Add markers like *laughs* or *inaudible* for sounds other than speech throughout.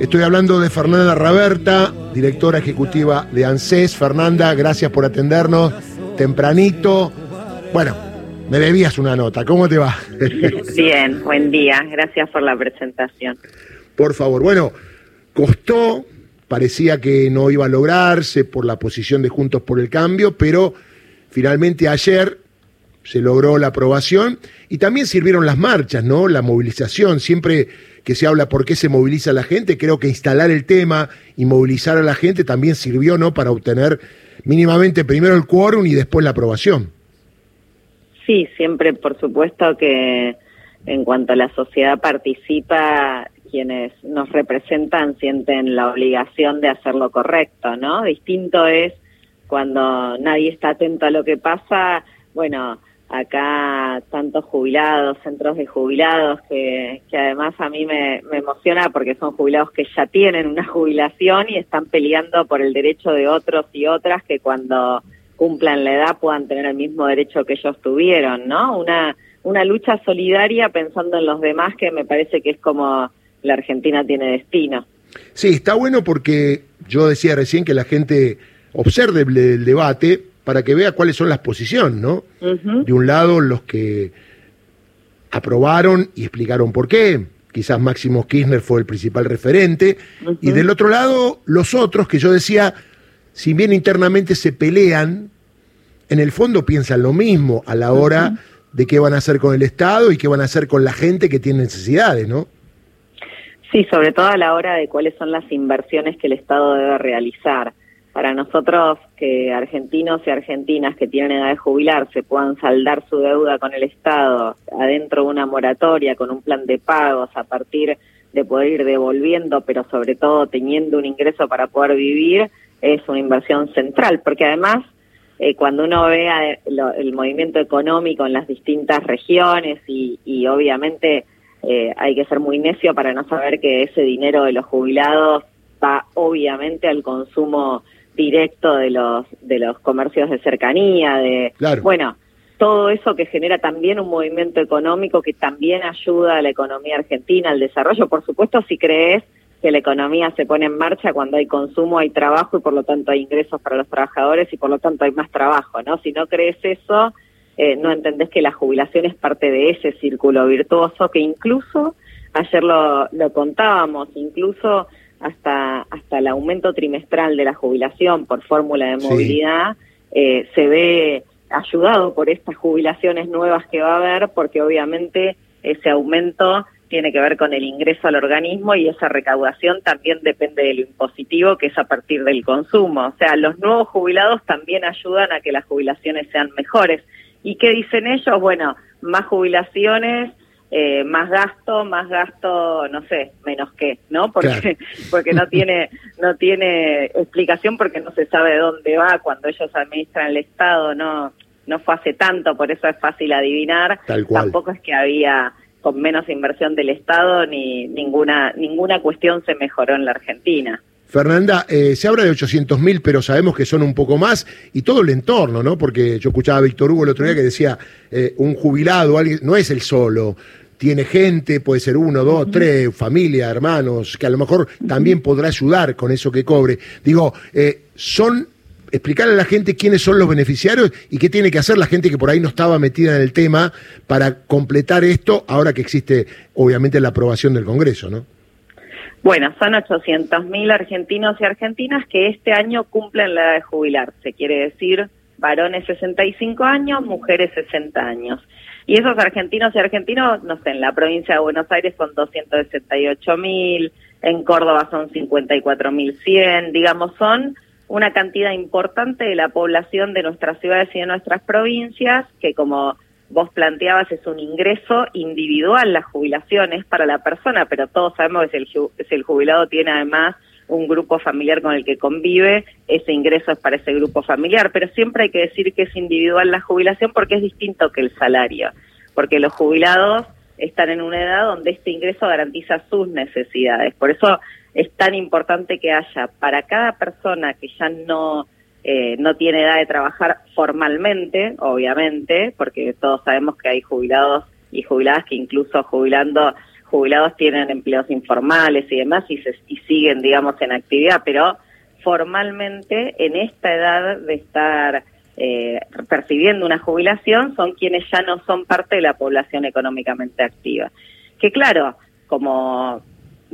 Estoy hablando de Fernanda Raberta, directora ejecutiva de ANSES. Fernanda, gracias por atendernos tempranito. Bueno, me debías una nota. ¿Cómo te va? *laughs* Bien, buen día. Gracias por la presentación. Por favor. Bueno, costó, parecía que no iba a lograrse por la posición de Juntos por el Cambio, pero finalmente ayer se logró la aprobación y también sirvieron las marchas, ¿no? La movilización. Siempre que se habla por qué se moviliza la gente, creo que instalar el tema y movilizar a la gente también sirvió, ¿no? Para obtener mínimamente primero el quórum y después la aprobación. Sí, siempre, por supuesto que en cuanto a la sociedad participa, quienes nos representan sienten la obligación de hacer lo correcto, ¿no? Distinto es cuando nadie está atento a lo que pasa, bueno, acá tantos jubilados, centros de jubilados, que, que además a mí me, me, emociona porque son jubilados que ya tienen una *laughs* jubilación y están peleando por el derecho de otros y otras que cuando cumplan la edad puedan tener el mismo derecho que ellos tuvieron, ¿no? Una, una lucha solidaria pensando en los demás que me parece que es como la Argentina tiene destino. Sí, está bueno porque yo decía recién que la gente observe el debate, para que vea cuáles son las posiciones, ¿no? De un lado, los que aprobaron y explicaron por qué, quizás Máximo Kirchner fue el principal referente, y del otro lado, los otros que yo decía, si bien internamente se pelean, en el fondo piensan lo mismo a la hora de qué van a hacer con el Estado y qué van a hacer con la gente que tiene necesidades, ¿no? Sí, sobre todo a la hora de cuáles son las inversiones que el Estado debe realizar para nosotros que argentinos y argentinas que tienen edad de jubilarse puedan saldar su deuda con el Estado adentro de una moratoria con un plan de pagos a partir de poder ir devolviendo, pero sobre todo teniendo un ingreso para poder vivir, es una inversión central, porque además eh, cuando uno vea el, movimiento económico en las distintas regiones y, y obviamente eh, hay que ser muy necio para no saber que ese dinero de los jubilados va obviamente al consumo directo de los de los comercios de cercanía, de bueno, todo eso que genera también un movimiento económico que también ayuda a la economía argentina, al desarrollo, por supuesto, si crees que la economía se pone en marcha cuando hay consumo, hay trabajo y por lo tanto hay ingresos para los trabajadores y por lo tanto hay más trabajo, ¿no? Si no crees eso, eh, no entendés que la jubilación es parte de ese círculo virtuoso que incluso, ayer lo, lo contábamos, incluso hasta, hasta el aumento trimestral de la jubilación por fórmula de movilidad eh, se ve ayudado por estas jubilaciones nuevas que va a haber, porque obviamente ese aumento tiene que ver con el ingreso al organismo y esa recaudación también depende del impositivo, que es a partir del consumo. O sea, los nuevos jubilados también ayudan a que las jubilaciones sean mejores. ¿Y qué dicen ellos? Bueno, más jubilaciones, eh, más gasto, más gasto, no sé, menos que, ¿no? Porque *laughs* porque no tiene no tiene explicación porque no se sabe dónde va cuando ellos administran el Estado, no no fue hace tanto, por eso es fácil adivinar. Tampoco es que había con menos inversión del Estado ni ninguna ninguna cuestión se mejoró en la Argentina. Fernanda, eh, se habla de 800 mil, pero sabemos que son un poco más, y todo el entorno, ¿no? Porque yo escuchaba a Víctor Hugo el otro día que decía, eh, un jubilado, alguien, no es el solo, tiene gente, puede ser uno, dos, tres, familia, hermanos, que a lo mejor también podrá ayudar con eso que cobre. Digo, eh, son explicarle a la gente quiénes son los beneficiarios y qué tiene que hacer la gente que por ahí no estaba metida en el tema para completar esto, ahora que existe obviamente la aprobación del Congreso, ¿no? Bueno, son 800.000 argentinos y argentinas que este año cumplen la edad de jubilarse, quiere decir varones 65 años, mujeres 60 años. Y esos argentinos y argentinos, no sé, en la provincia de Buenos Aires son 268 mil, en Córdoba son 54 mil 100, digamos, son una cantidad importante de la población de nuestras ciudades y de nuestras provincias, que como vos planteabas es un ingreso individual, las jubilaciones para la persona, pero todos sabemos que si el jubilado tiene además un grupo familiar con el que convive, ese ingreso es para ese grupo familiar, pero siempre hay que decir que es individual la jubilación porque es distinto que el salario, porque los jubilados están en una edad donde este ingreso garantiza sus necesidades. Por eso es tan importante que haya para cada persona que ya no eh, no tiene edad de trabajar formalmente, obviamente, porque todos sabemos que hay jubilados y jubiladas que incluso jubilando jubilados tienen empleos informales y demás y, se, y siguen, digamos, en actividad, pero formalmente en esta edad de estar eh, percibiendo una jubilación son quienes ya no son parte de la población económicamente activa. Que claro, como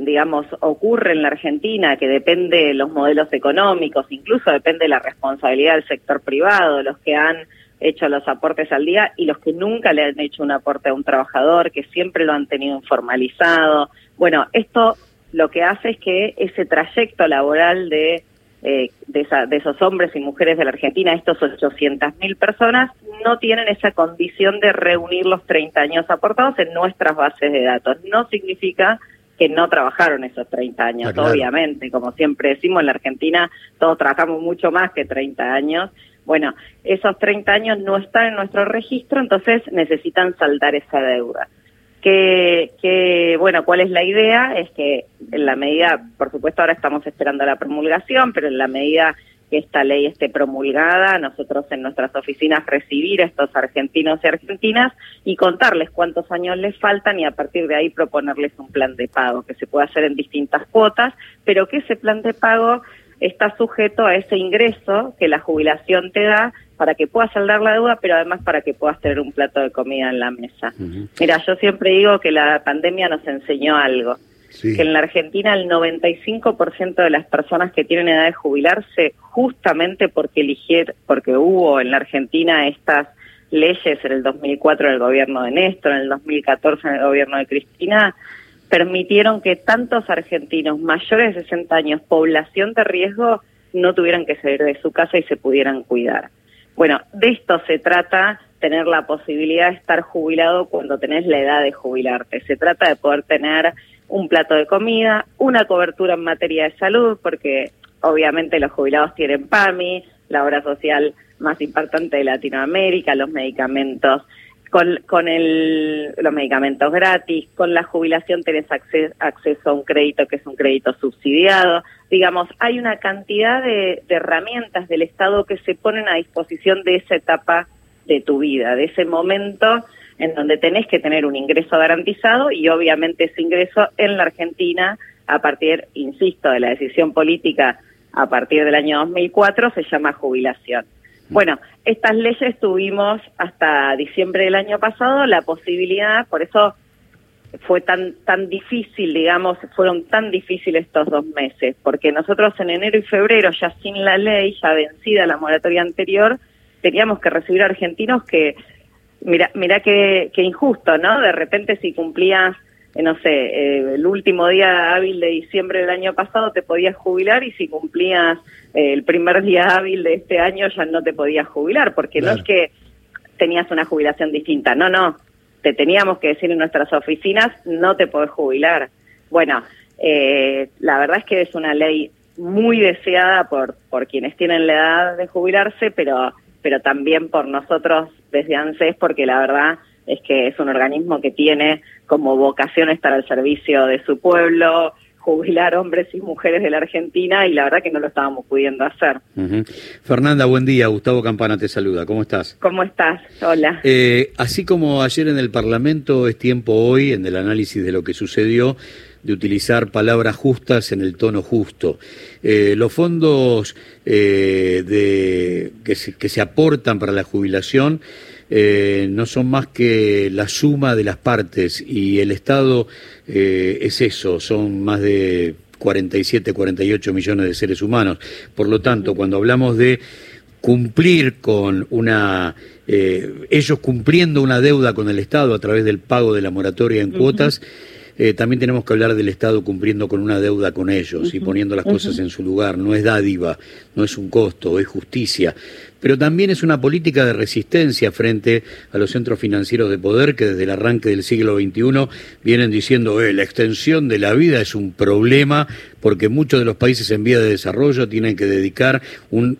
digamos, ocurre en la Argentina, que depende de los modelos económicos, incluso depende de la responsabilidad del sector privado, los que han hecho los aportes al día y los que nunca le han hecho un aporte a un trabajador, que siempre lo han tenido informalizado. Bueno, esto lo que hace es que ese trayecto laboral de, eh, de, de, esos hombres y mujeres de la Argentina, estos 800.000 personas, no tienen esa condición de reunir los 30 años aportados en nuestras bases de datos. No significa que no trabajaron esos 30 años, ah, obviamente, como siempre decimos en la Argentina, todos trabajamos mucho más que 30 años. Bueno, esos 30 años no están en nuestro registro, entonces necesitan saldar esa deuda. Que, que, bueno, ¿cuál es la idea? Es que en la medida, por supuesto ahora estamos esperando la promulgación, pero en la medida que esta ley esté promulgada, nosotros en nuestras oficinas recibir a estos argentinos y argentinas y contarles cuántos años les faltan y a partir de ahí proponerles un plan de pago que se puede hacer en distintas cuotas, pero que ese plan de pago está sujeto a ese ingreso que la jubilación te da para que puedas saldar la deuda, pero además para que puedas tener un plato de comida en la mesa. Mira, yo siempre digo que la pandemia nos enseñó algo que en la Argentina el 95% de las personas que tienen edad de jubilarse, justamente porque eligieron, porque hubo en la Argentina estas leyes en el 2004 en el gobierno de Néstor, en el 2014 en el gobierno de Cristina, permitieron que tantos argentinos mayores de 60 años, población de riesgo, no tuvieran que salir de su casa y se pudieran cuidar. Bueno, de esto se trata tener la posibilidad de estar jubilado cuando tenés la edad de jubilarte. Se trata de poder tener un plato de comida, una cobertura en materia de salud, porque obviamente los jubilados tienen PAMI, la obra social más importante de Latinoamérica, los medicamentos, con, el, los medicamentos gratis, con la jubilación tenés acceso a un crédito que es un crédito subsidiado. Digamos, hay una cantidad de, de herramientas del Estado que se ponen a disposición de esa etapa de tu vida, de ese momento en donde tenés que tener un ingreso garantizado y obviamente ese ingreso en la Argentina, a partir, insisto, de la decisión política a partir del año 2004, se llama jubilación. Bueno, estas leyes tuvimos hasta diciembre del año pasado la posibilidad, por eso fue tan tan difícil, digamos, fueron tan difíciles estos dos meses, porque nosotros en enero y febrero, ya sin la ley, ya vencida la moratoria anterior, teníamos que recibir argentinos que mira, mira qué, qué injusto, ¿no? De repente si cumplías, eh, no sé, eh, el último día hábil de diciembre del año pasado te podías jubilar y si cumplías eh, el primer día hábil de este año ya no te podías jubilar, porque no es que tenías una jubilación distinta, no, no, te teníamos que decir en nuestras oficinas, no te podés jubilar. Bueno, la verdad es que es una ley muy deseada por, por quienes tienen la edad de jubilarse, pero pero también por nosotros desde ANSES, porque la verdad es que es un organismo que tiene como vocación estar al servicio de su pueblo, jubilar hombres y mujeres de la Argentina y la verdad que no lo estábamos pudiendo hacer. Fernanda, buen día. Gustavo Campana te saluda. ¿Cómo estás? ¿Cómo estás? Hola. Eh, así como ayer en el Parlamento, es tiempo hoy, en el análisis de lo que sucedió, de utilizar palabras justas en el tono justo. Eh, los fondos eh, de, que, se, que se aportan para la jubilación eh, no son más que la suma de las partes y el Estado eh, es eso, son más de 47, 48 millones de seres humanos. Por lo tanto, cuando hablamos de cumplir con una eh, ellos cumpliendo una deuda con el Estado a través del pago de la moratoria en cuotas eh, también tenemos que hablar del Estado cumpliendo con una deuda con ellos y poniendo las cosas en su lugar. No es dádiva, no es un costo, es justicia. Pero también es una política de resistencia frente a los centros financieros de poder que desde el arranque del siglo XXI vienen diciendo eh, la extensión de la vida es un problema porque muchos de los países en vía de desarrollo tienen que dedicar un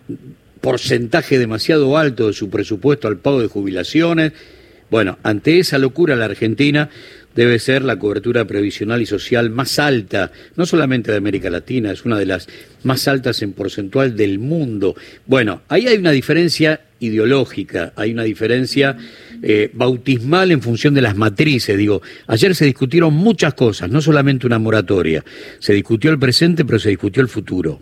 porcentaje demasiado alto de su presupuesto al pago de jubilaciones. Bueno, ante esa locura la Argentina debe ser la cobertura previsional y social más alta, no solamente de América Latina, es una de las más altas en porcentual del mundo. Bueno, ahí hay una diferencia ideológica, hay una diferencia eh, bautismal en función de las matrices. Digo, ayer se discutieron muchas cosas, no solamente una moratoria. Se discutió el presente, pero se discutió el futuro.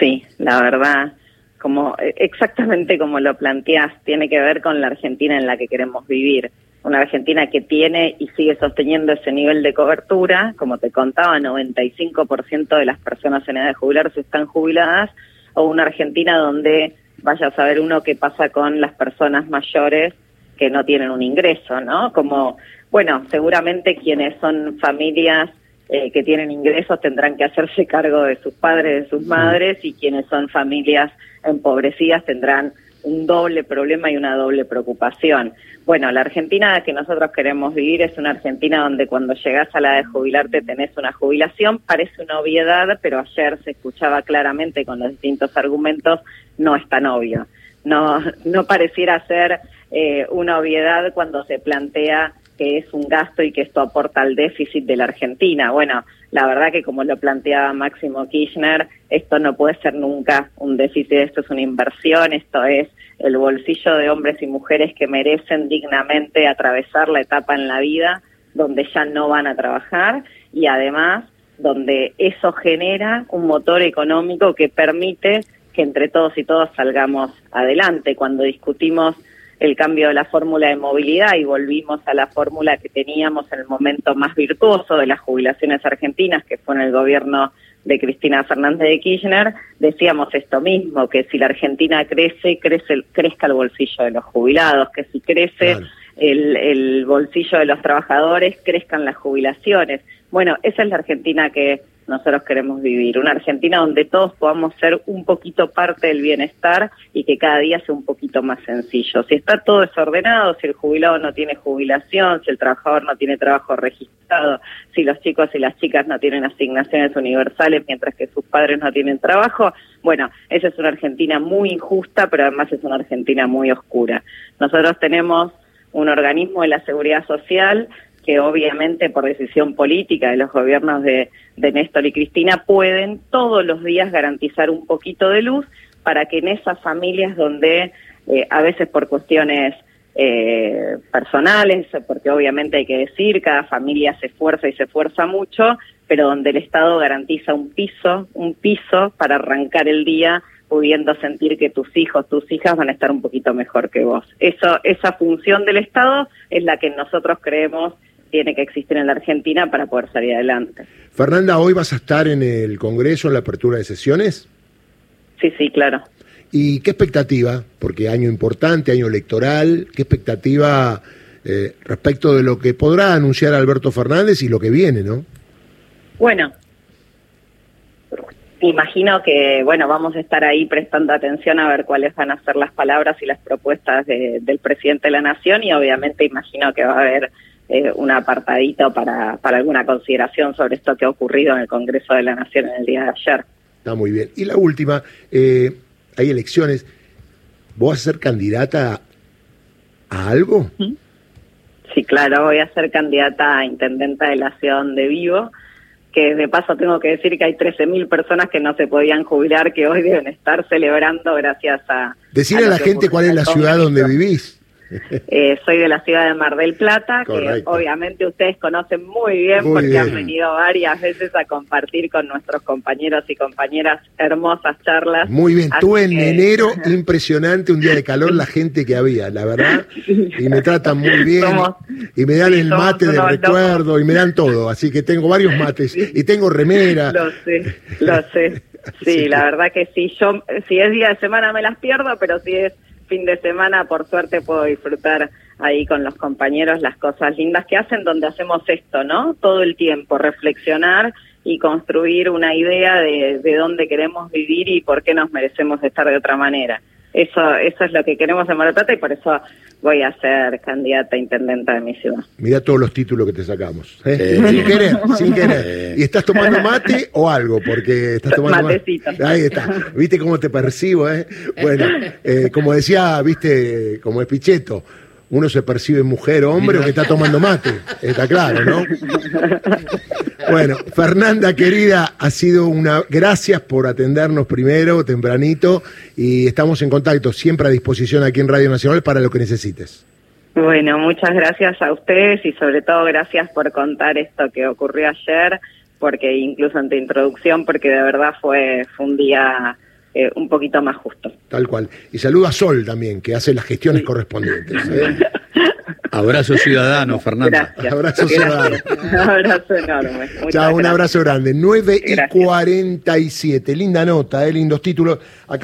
Sí, la verdad, como exactamente como lo planteas, tiene que ver con la Argentina en la que queremos vivir una Argentina que tiene y sigue sosteniendo ese nivel de cobertura, como te contaba, 95% de las personas en edad de jubilarse están jubiladas, o una Argentina donde vaya a saber uno qué pasa con las personas mayores que no tienen un ingreso, ¿no? Como, bueno, seguramente quienes son familias eh, que tienen ingresos tendrán que hacerse cargo de sus padres, de sus madres, y quienes son familias empobrecidas tendrán un doble problema y una doble preocupación. Bueno, la Argentina que nosotros queremos vivir es una Argentina donde cuando llegas a la de jubilarte tenés una jubilación, parece una obviedad, pero ayer se escuchaba claramente con los distintos argumentos, no es tan obvio. No, no pareciera ser eh, una obviedad cuando se plantea que es un gasto y que esto aporta al déficit de la Argentina. Bueno, la verdad que como lo planteaba Máximo Kirchner, esto no puede ser nunca un déficit, esto es una inversión, esto es el bolsillo de hombres y mujeres que merecen dignamente atravesar la etapa en la vida donde ya no van a trabajar y además donde eso genera un motor económico que permite que entre todos y todas salgamos adelante. Cuando discutimos el cambio de la fórmula de movilidad y volvimos a la fórmula que teníamos en el momento más virtuoso de las jubilaciones argentinas, que fue en el gobierno de Cristina Fernández de Kirchner, decíamos esto mismo, que si la Argentina crece, crece crezca el bolsillo de los jubilados, que si crece el, el bolsillo de los trabajadores, crezcan las jubilaciones. Bueno, esa es la Argentina que nosotros queremos vivir, una Argentina donde todos podamos ser un poquito parte del bienestar y que cada día sea un poquito más sencillo. Si está todo desordenado, si el jubilado no tiene jubilación, si el trabajador no tiene trabajo registrado, si los chicos y las chicas no tienen asignaciones universales mientras que sus padres no tienen trabajo, bueno, esa es una Argentina muy injusta, pero además es una Argentina muy oscura. Nosotros tenemos un organismo de la seguridad social que obviamente por decisión política de los gobiernos de, Néstor y Cristina pueden todos los días garantizar un poquito de luz para que en esas familias donde eh, a veces por cuestiones eh, personales, porque obviamente hay que decir, cada familia se esfuerza y se esfuerza mucho, pero donde el Estado garantiza un piso, un piso para arrancar el día pudiendo sentir que tus hijos, tus hijas van a estar un poquito mejor que vos. Eso, esa función del Estado es la que nosotros creemos tiene que existir en la Argentina para poder salir adelante. Fernanda, ¿hoy vas a estar en el Congreso en la apertura de sesiones? Sí, sí, claro. ¿Y qué expectativa? Porque año importante, año electoral, ¿qué expectativa eh, respecto de lo que podrá anunciar Alberto Fernández y lo que viene, no? Bueno, imagino que, bueno, vamos a estar ahí prestando atención a ver cuáles van a ser las palabras y las propuestas del presidente de la Nación y obviamente imagino que va a haber eh, un apartadito para, para alguna consideración sobre esto que ha ocurrido en el Congreso de la Nación en el día de ayer. Está muy bien. Y la última, eh, hay elecciones. ¿Vos vas a ser candidata a algo? Sí, claro, voy a ser candidata a intendenta de la ciudad donde vivo, que de paso tengo que decir que hay 13.000 personas que no se podían jubilar, que hoy deben estar celebrando gracias a... Decirle a, la gente cuál es la ciudad donde vivís. Eh, soy de la ciudad de Mar del Plata, que obviamente ustedes conocen muy bien porque han venido varias veces a compartir con nuestros compañeros y compañeras hermosas charlas. Muy bien, tú en enero, *laughs* impresionante, un día de calor, la gente que había, la verdad, y me tratan muy bien, y me dan el mate de recuerdo, y me dan todo, así que tengo varios mates, y tengo remera. Lo sé, lo sé. *laughs* Sí, la verdad que sí, yo, si es día de semana me las pierdo, pero si es fin de semana, por suerte, puedo disfrutar ahí con los compañeros las cosas lindas que hacen, donde hacemos esto, ¿no? Todo el tiempo, reflexionar y construir una idea de, de dónde queremos vivir y por qué nos merecemos estar de otra manera. Eso, eso es lo que queremos en Mar y por eso voy a ser candidata a intendenta de mi ciudad. Mira todos los títulos que te sacamos. ¿eh? Eh, sin querer, sin querer. ¿Y estás tomando mate o algo? Porque estás tomando Matecito. Ahí está. ¿Viste cómo te percibo? Eh? Bueno, eh, como decía, viste, como es Pichetto, uno se percibe mujer o hombre o que está tomando mate. Está claro, ¿no? Bueno, Fernanda querida, ha sido una gracias por atendernos primero, tempranito, y estamos en contacto, siempre a disposición aquí en Radio Nacional para lo que necesites. Bueno, muchas gracias a ustedes y sobre todo gracias por contar esto que ocurrió ayer, porque incluso en tu introducción, porque de verdad fue, fue un día eh, un poquito más justo. Tal cual. Y saluda a Sol también, que hace las gestiones correspondientes. ¿eh? *laughs* Abrazo ciudadano, Fernanda. Abrazo ciudadano. un abrazo enorme. Chao, un abrazo grande. 9 y 47. Linda nota, eh, lindos títulos. Acá